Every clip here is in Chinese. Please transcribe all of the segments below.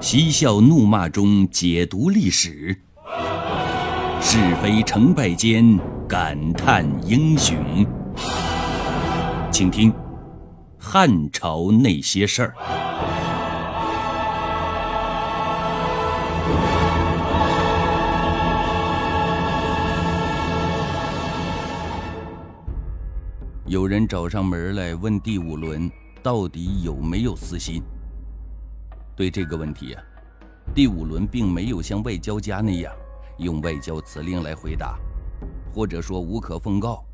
嬉笑怒骂中解读历史，是非成败间感叹英雄。请听《汉朝那些事儿》。有人找上门来问第五轮到底有没有私心。对这个问题啊，第五轮并没有像外交家那样用外交辞令来回答，或者说无可奉告。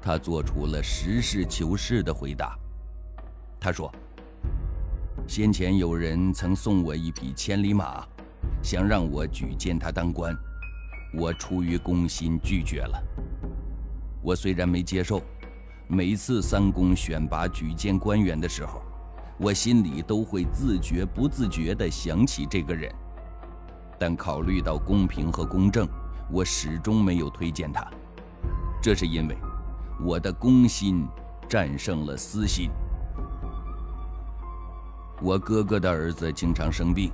他做出了实事求是的回答。他说：“先前有人曾送我一匹千里马，想让我举荐他当官，我出于公心拒绝了。我虽然没接受。”每次三公选拔举荐官员的时候，我心里都会自觉不自觉地想起这个人，但考虑到公平和公正，我始终没有推荐他。这是因为我的公心战胜了私心。我哥哥的儿子经常生病，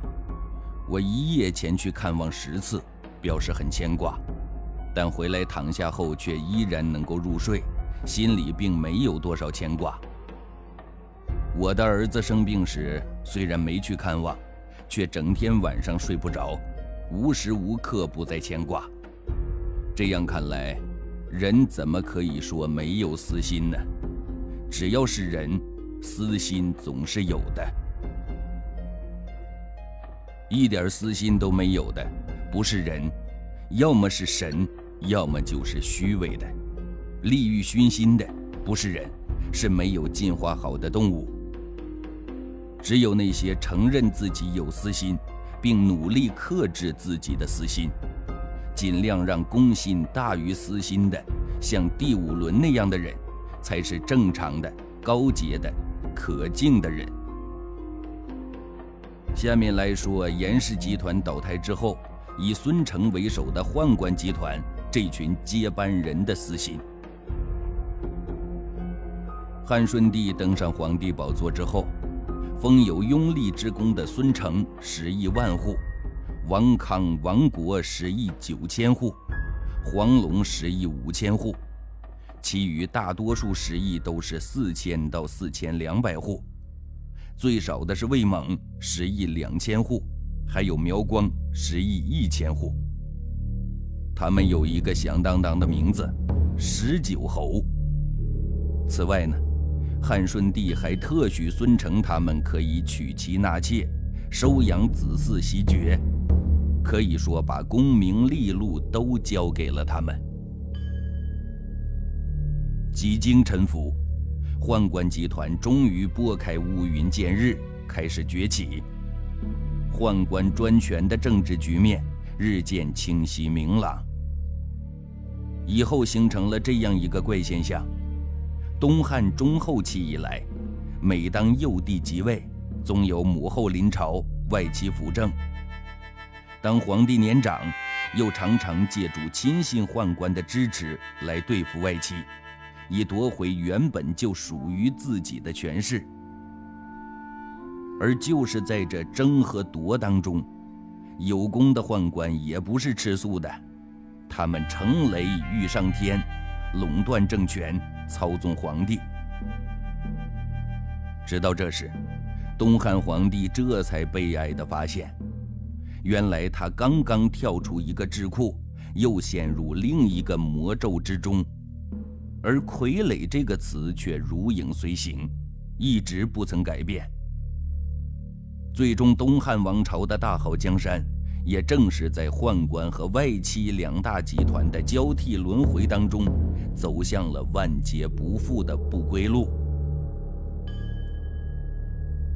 我一夜前去看望十次，表示很牵挂，但回来躺下后却依然能够入睡。心里并没有多少牵挂。我的儿子生病时，虽然没去看望，却整天晚上睡不着，无时无刻不在牵挂。这样看来，人怎么可以说没有私心呢？只要是人，私心总是有的。一点私心都没有的，不是人，要么是神，要么就是虚伪的。利欲熏心的不是人，是没有进化好的动物。只有那些承认自己有私心，并努力克制自己的私心，尽量让公心大于私心的，像第五轮那样的人，才是正常的、高洁的、可敬的人。下面来说，严氏集团倒台之后，以孙成为首的宦官集团这群接班人的私心。汉顺帝登上皇帝宝座之后，封有拥立之功的孙承十亿万户，王康、王国十亿九千户，黄龙十亿五千户，其余大多数十亿都是四千到四千两百户，最少的是魏猛十亿两千户，还有苗光十亿一千户。他们有一个响当当的名字——十九侯。此外呢？汉顺帝还特许孙承他们可以娶妻纳妾，收养子嗣袭爵，可以说把功名利禄都交给了他们。几经沉浮，宦官集团终于拨开乌云见日，开始崛起。宦官专权的政治局面日渐清晰明朗。以后形成了这样一个怪现象。东汉中后期以来，每当幼帝即位，总有母后临朝，外戚辅政。当皇帝年长，又常常借助亲信宦官的支持来对付外戚，以夺回原本就属于自己的权势。而就是在这争和夺当中，有功的宦官也不是吃素的，他们乘雷遇上天。垄断政权，操纵皇帝。直到这时，东汉皇帝这才悲哀地发现，原来他刚刚跳出一个智库，又陷入另一个魔咒之中，而“傀儡”这个词却如影随形，一直不曾改变。最终，东汉王朝的大好江山。也正是在宦官和外戚两大集团的交替轮回当中，走向了万劫不复的不归路。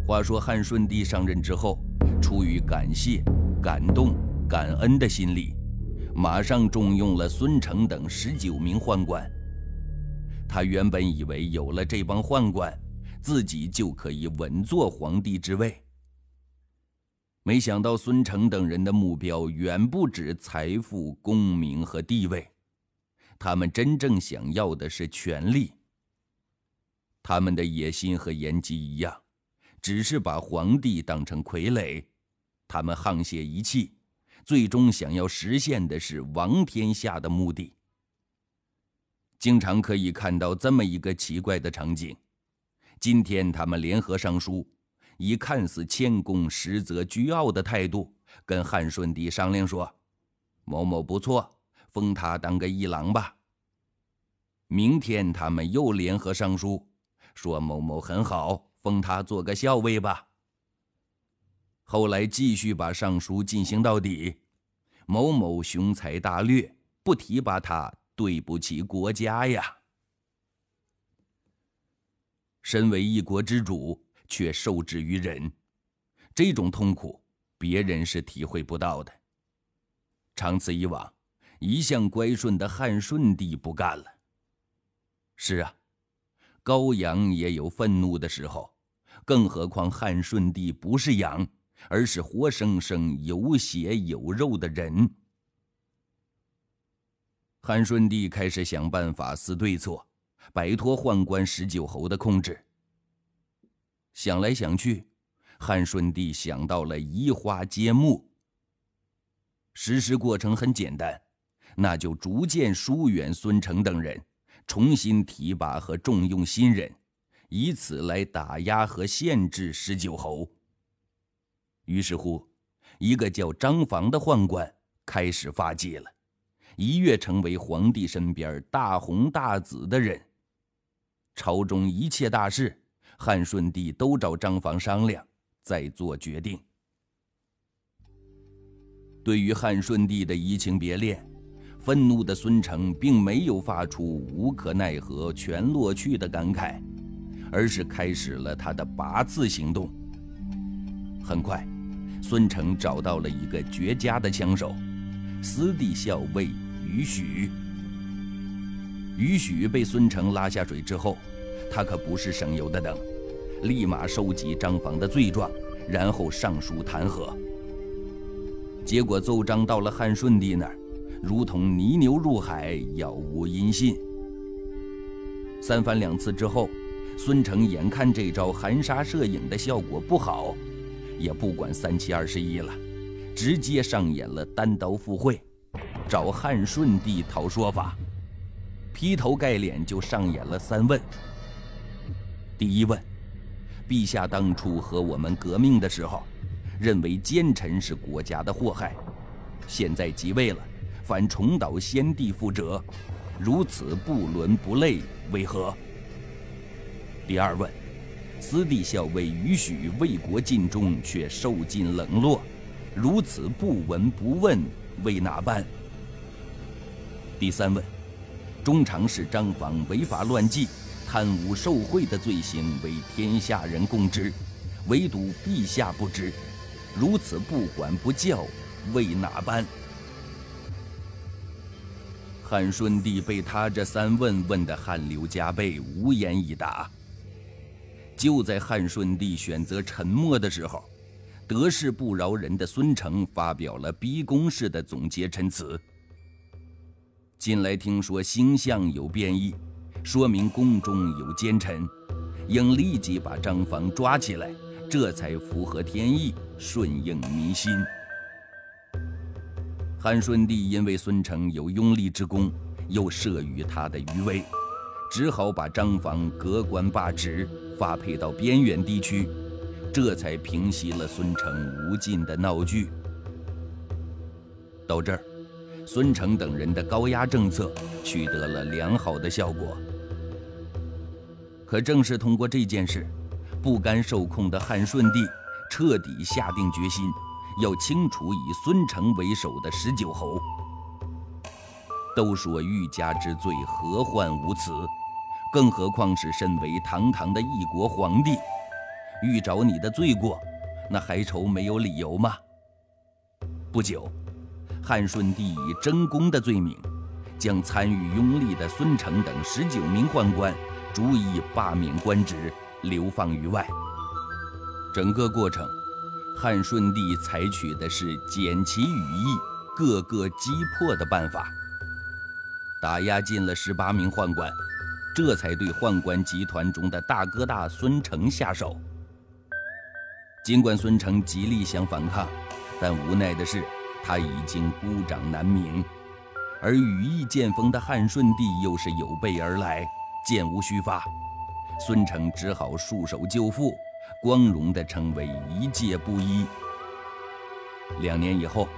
话说汉顺帝上任之后，出于感谢、感动、感恩的心理，马上重用了孙承等十九名宦官。他原本以为有了这帮宦官，自己就可以稳坐皇帝之位。没想到孙承等人的目标远不止财富、功名和地位，他们真正想要的是权力。他们的野心和严吉一样，只是把皇帝当成傀儡，他们沆瀣一气，最终想要实现的是王天下的目的。经常可以看到这么一个奇怪的场景：今天他们联合上书，以看似谦恭，实则倨傲的态度，跟汉顺帝商量说：“某某不错，封他当个一郎吧。”明天他们又联合上书，说某某很好，封他做个校尉吧。后来继续把上书进行到底，某某雄才大略，不提拔他。对不起国家呀！身为一国之主，却受制于人，这种痛苦别人是体会不到的。长此以往，一向乖顺的汉顺帝不干了。是啊，羔羊也有愤怒的时候，更何况汉顺帝不是羊，而是活生生有血有肉的人。汉顺帝开始想办法思对策，摆脱宦官十九侯的控制。想来想去，汉顺帝想到了移花接木。实施过程很简单，那就逐渐疏远孙承等人，重新提拔和重用新人，以此来打压和限制十九侯。于是乎，一个叫张房的宦官开始发迹了。一跃成为皇帝身边大红大紫的人。朝中一切大事，汉顺帝都找张房商量，再做决定。对于汉顺帝的移情别恋，愤怒的孙承并没有发出无可奈何全落去的感慨，而是开始了他的拔刺行动。很快，孙承找到了一个绝佳的枪手，司隶校尉。于许，于许被孙承拉下水之后，他可不是省油的灯，立马收集张房的罪状，然后上书弹劾。结果奏章到了汉顺帝那儿，如同泥牛入海，杳无音信。三番两次之后，孙承眼看这招含沙射影的效果不好，也不管三七二十一了，直接上演了单刀赴会。找汉顺帝讨说法，劈头盖脸就上演了三问。第一问：陛下当初和我们革命的时候，认为奸臣是国家的祸害，现在即位了，反重蹈先帝覆辙，如此不伦不类，为何？第二问：司隶校尉允许为国尽忠，却受尽冷落，如此不闻不问，为哪般？第三问：中常侍张房违法乱纪、贪污受贿的罪行为天下人共知，唯独陛下不知，如此不管不教，为哪般？汉顺帝被他这三问问得汗流浃背，无言以答。就在汉顺帝选择沉默的时候，得势不饶人的孙成发表了逼宫式的总结陈词。近来听说星象有变异，说明宫中有奸臣，应立即把张房抓起来，这才符合天意，顺应民心。汉顺帝因为孙承有拥立之功，又慑于他的余威，只好把张房革官罢职，发配到边远地区，这才平息了孙承无尽的闹剧。到这儿。孙承等人的高压政策取得了良好的效果，可正是通过这件事，不甘受控的汉顺帝彻底下定决心，要清除以孙承为首的十九侯。都说欲加之罪，何患无辞？更何况是身为堂堂的一国皇帝，欲找你的罪过，那还愁没有理由吗？不久。汉顺帝以争功的罪名，将参与拥立的孙承等十九名宦官逐一罢免官职，流放于外。整个过程，汉顺帝采取的是简其羽翼，各个击破的办法，打压进了十八名宦官，这才对宦官集团中的大哥大孙承下手。尽管孙承极力想反抗，但无奈的是，他已经孤掌难鸣，而羽翼渐丰的汉顺帝又是有备而来，箭无虚发，孙承只好束手就缚，光荣地成为一介布衣。两年以后，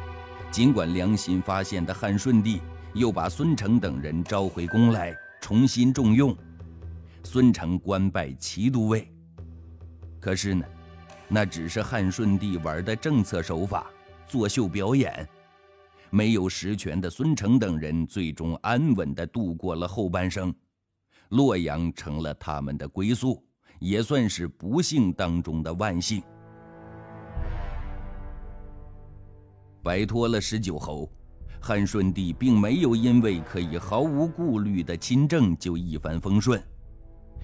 尽管良心发现的汉顺帝又把孙承等人召回宫来，重新重用，孙承官拜骑都尉。可是呢，那只是汉顺帝玩的政策手法，作秀表演。没有实权的孙承等人最终安稳地度过了后半生，洛阳成了他们的归宿，也算是不幸当中的万幸。摆脱了十九侯，汉顺帝并没有因为可以毫无顾虑的亲政就一帆风顺，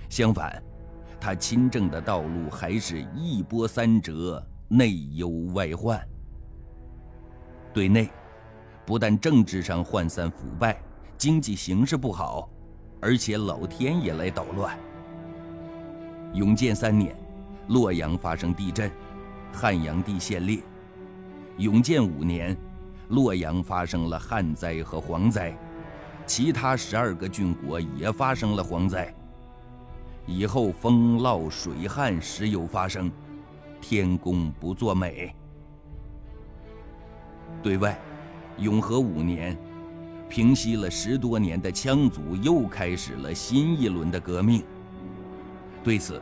相反。他亲政的道路还是一波三折，内忧外患。对内，不但政治上涣散腐败，经济形势不好，而且老天也来捣乱。永建三年，洛阳发生地震，汉阳帝陷裂；永建五年，洛阳发生了旱灾和蝗灾，其他十二个郡国也发生了蝗灾。以后风涝水旱时有发生，天公不作美。对外，永和五年，平息了十多年的羌族又开始了新一轮的革命。对此，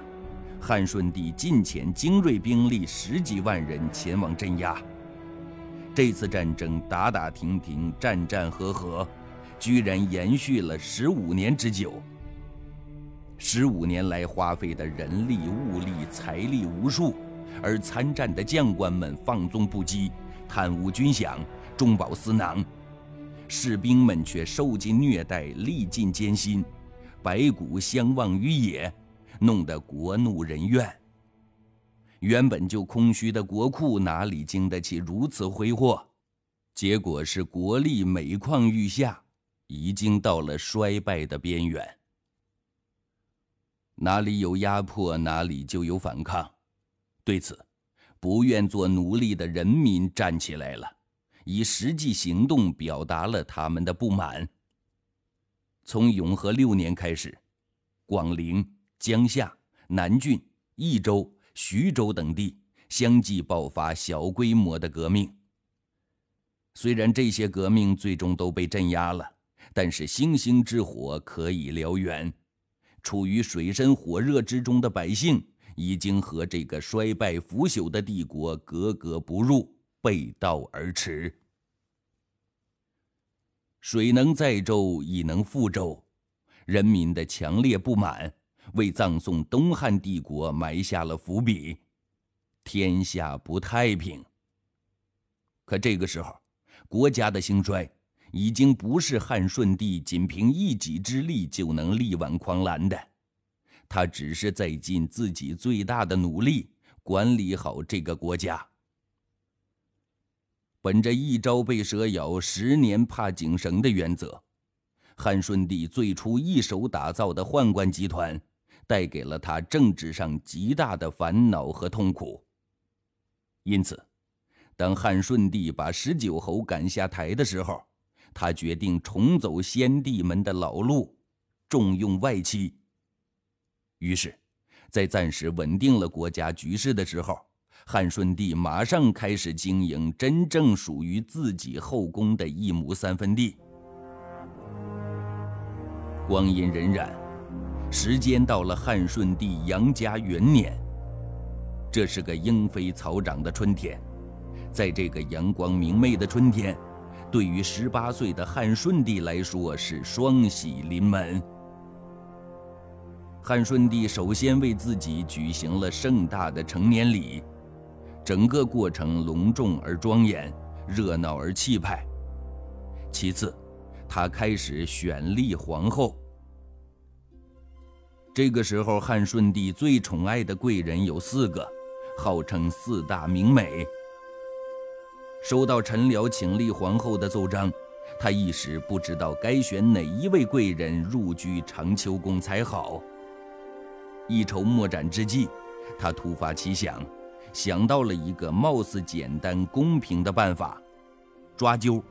汉顺帝进遣精锐兵力十几万人前往镇压。这次战争打打停停，战战和和，居然延续了十五年之久。十五年来花费的人力、物力、财力无数，而参战的将官们放纵不羁，贪污军饷，中饱私囊，士兵们却受尽虐待，历尽艰辛，白骨相忘于野，弄得国怒人怨。原本就空虚的国库哪里经得起如此挥霍？结果是国力每况愈下，已经到了衰败的边缘。哪里有压迫，哪里就有反抗。对此，不愿做奴隶的人民站起来了，以实际行动表达了他们的不满。从永和六年开始，广陵、江夏、南郡、益州、徐州等地相继爆发小规模的革命。虽然这些革命最终都被镇压了，但是星星之火可以燎原。处于水深火热之中的百姓，已经和这个衰败腐朽的帝国格格不入，背道而驰。水能载舟，亦能覆舟。人民的强烈不满，为葬送东汉帝国埋下了伏笔，天下不太平。可这个时候，国家的兴衰。已经不是汉顺帝仅凭一己之力就能力挽狂澜的，他只是在尽自己最大的努力管理好这个国家。本着一朝被蛇咬，十年怕井绳的原则，汉顺帝最初一手打造的宦官集团，带给了他政治上极大的烦恼和痛苦。因此，当汉顺帝把十九侯赶下台的时候，他决定重走先帝们的老路，重用外戚。于是，在暂时稳定了国家局势的时候，汉顺帝马上开始经营真正属于自己后宫的一亩三分地。光阴荏苒，时间到了汉顺帝杨家元年，这是个莺飞草长的春天，在这个阳光明媚的春天。对于十八岁的汉顺帝来说，是双喜临门。汉顺帝首先为自己举行了盛大的成年礼，整个过程隆重而庄严，热闹而气派。其次，他开始选立皇后。这个时候，汉顺帝最宠爱的贵人有四个，号称四大名美。收到陈辽请立皇后的奏章，他一时不知道该选哪一位贵人入居长秋宫才好。一筹莫展之际，他突发奇想，想到了一个貌似简单公平的办法：抓阄。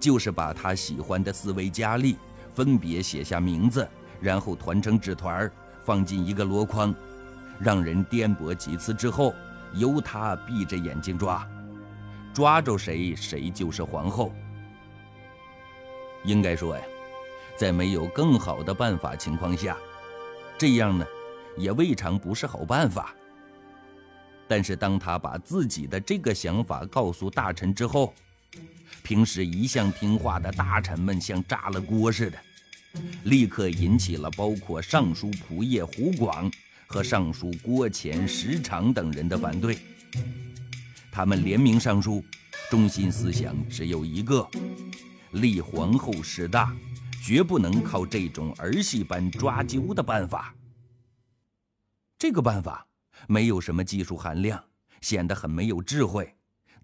就是把他喜欢的四位佳丽分别写下名字，然后团成纸团放进一个箩筐，让人颠簸几次之后，由他闭着眼睛抓，抓着谁谁就是皇后。应该说呀，在没有更好的办法情况下，这样呢，也未尝不是好办法。但是当他把自己的这个想法告诉大臣之后，平时一向听话的大臣们像炸了锅似的，立刻引起了包括尚书仆射胡广和尚书郭虔、石常等人的反对。他们联名上书，中心思想只有一个：立皇后势大，绝不能靠这种儿戏般抓阄的办法。这个办法没有什么技术含量，显得很没有智慧，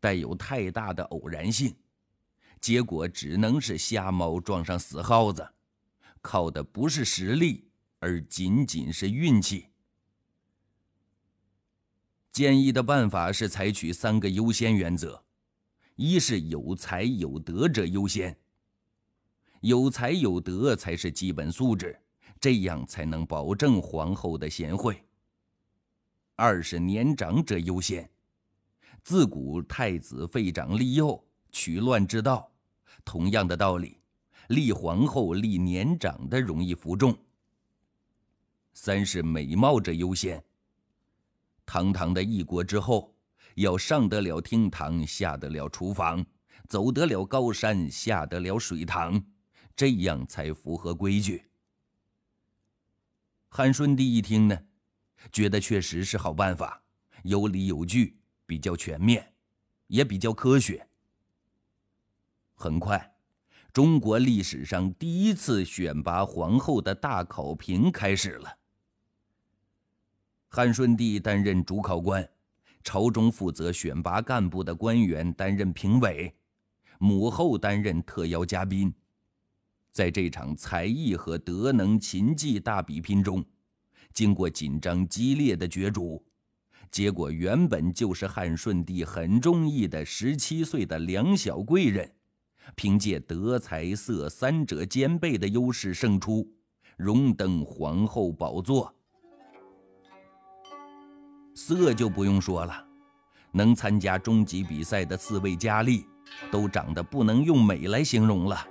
带有太大的偶然性。结果只能是瞎猫撞上死耗子，靠的不是实力，而仅仅是运气。建议的办法是采取三个优先原则：一是有才有德者优先，有才有德才是基本素质，这样才能保证皇后的贤惠；二是年长者优先，自古太子废长立幼，取乱之道。同样的道理，立皇后立年长的容易服众。三是美貌者优先。堂堂的一国之后，要上得了厅堂，下得了厨房，走得了高山，下得了水塘，这样才符合规矩。汉顺帝一听呢，觉得确实是好办法，有理有据，比较全面，也比较科学。很快，中国历史上第一次选拔皇后的大考评开始了。汉顺帝担任主考官，朝中负责选拔干部的官员担任评委，母后担任特邀嘉宾。在这场才艺和德能琴技大比拼中，经过紧张激烈的角逐，结果原本就是汉顺帝很中意的十七岁的梁小贵人。凭借德才色三者兼备的优势胜出，荣登皇后宝座。色就不用说了，能参加终极比赛的四位佳丽，都长得不能用美来形容了。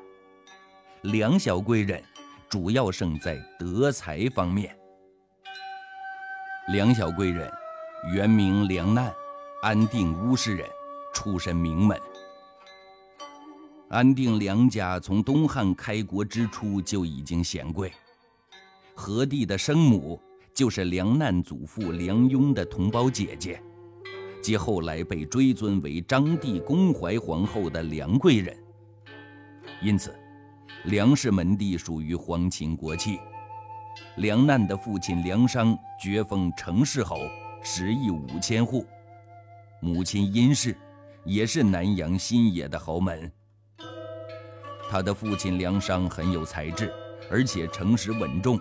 梁小贵人主要胜在德才方面。梁小贵人原名梁难，安定乌氏人，出身名门。安定梁家从东汉开国之初就已经显贵，何帝的生母就是梁难祖父梁雍的同胞姐姐，即后来被追尊为章帝恭怀皇后的梁贵人。因此，梁氏门第属于皇亲国戚。梁难的父亲梁商爵封成氏侯，食邑五千户；母亲殷氏也是南阳新野的豪门。他的父亲梁商很有才智，而且诚实稳重，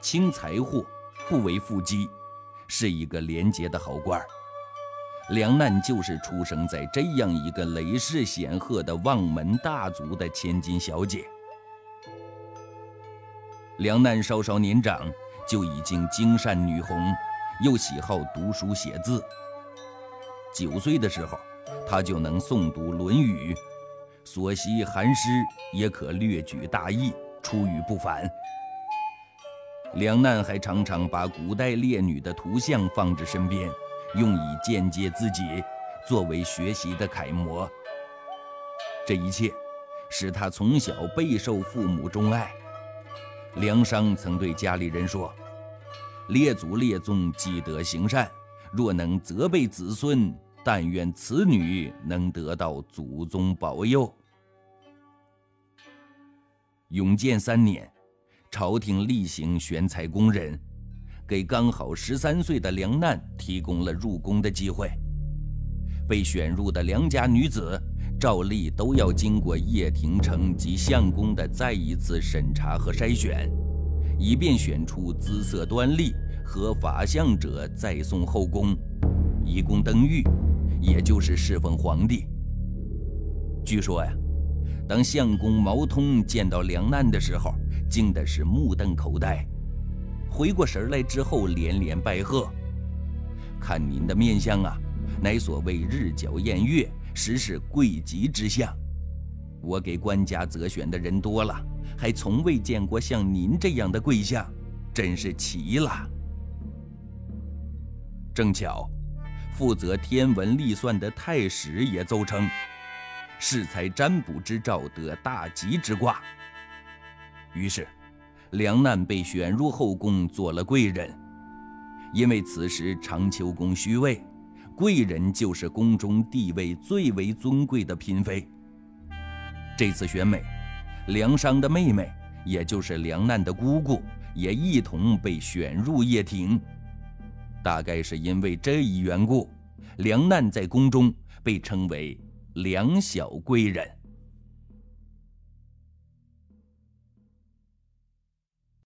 轻财货，不为富积，是一个廉洁的好官。梁难就是出生在这样一个雷氏显赫的望门大族的千金小姐。梁难稍稍年长，就已经精善女红，又喜好读书写字。九岁的时候，他就能诵读《论语》。所习寒诗也可略举大义，出语不凡。梁难还常常把古代烈女的图像放置身边，用以间接自己，作为学习的楷模。这一切使他从小备受父母钟爱。梁商曾对家里人说：“列祖列宗积德行善，若能责备子孙。”但愿此女能得到祖宗保佑。永建三年，朝廷例行选才宫人，给刚好十三岁的梁难提供了入宫的机会。被选入的梁家女子，照例都要经过掖庭城及相公的再一次审查和筛选，以便选出姿色端丽、合法相者，再送后宫。立功登玉，也就是侍奉皇帝。据说呀，当相公毛通见到梁难的时候，惊的是目瞪口呆，回过神来之后连连拜贺。看您的面相啊，乃所谓日角宴月，实是贵极之相。我给官家择选的人多了，还从未见过像您这样的贵相，真是奇了。正巧，负责天文历算的太史也奏称。适才占卜之兆得大吉之卦。于是，梁难被选入后宫做了贵人。因为此时长秋宫虚位，贵人就是宫中地位最为尊贵的嫔妃。这次选美，梁商的妹妹，也就是梁难的姑姑，也一同被选入掖庭。大概是因为这一缘故，梁难在宫中被称为。梁小贵人。